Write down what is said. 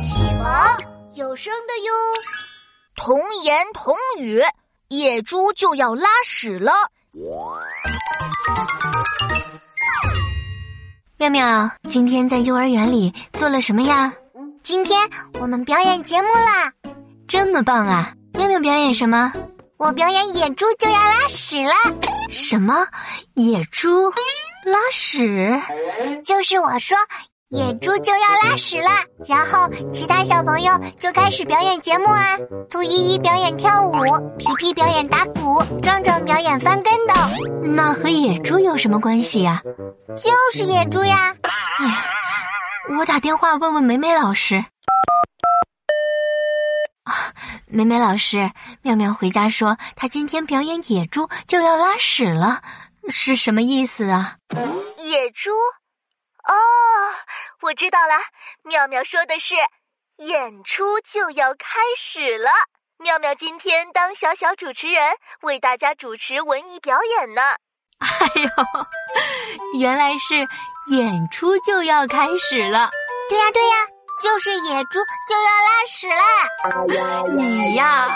启蒙有声的哟。童言童语，野猪就要拉屎了。妙妙，今天在幼儿园里做了什么呀？今天我们表演节目啦！这么棒啊！妙妙表演什么？我表演野猪就要拉屎了。什么？野猪拉屎？就是我说。野猪就要拉屎了，然后其他小朋友就开始表演节目啊。兔依依表演跳舞，皮皮表演打鼓，壮壮表演翻跟斗。那和野猪有什么关系呀？就是野猪呀。哎呀，我打电话问问美美老师。啊，美美老师，妙妙回家说她今天表演野猪就要拉屎了，是什么意思啊？野猪。哦，我知道了。妙妙说的是，演出就要开始了。妙妙今天当小小主持人，为大家主持文艺表演呢。哎呦，原来是演出就要开始了。对呀对呀，就是野猪就要拉屎啦。你呀。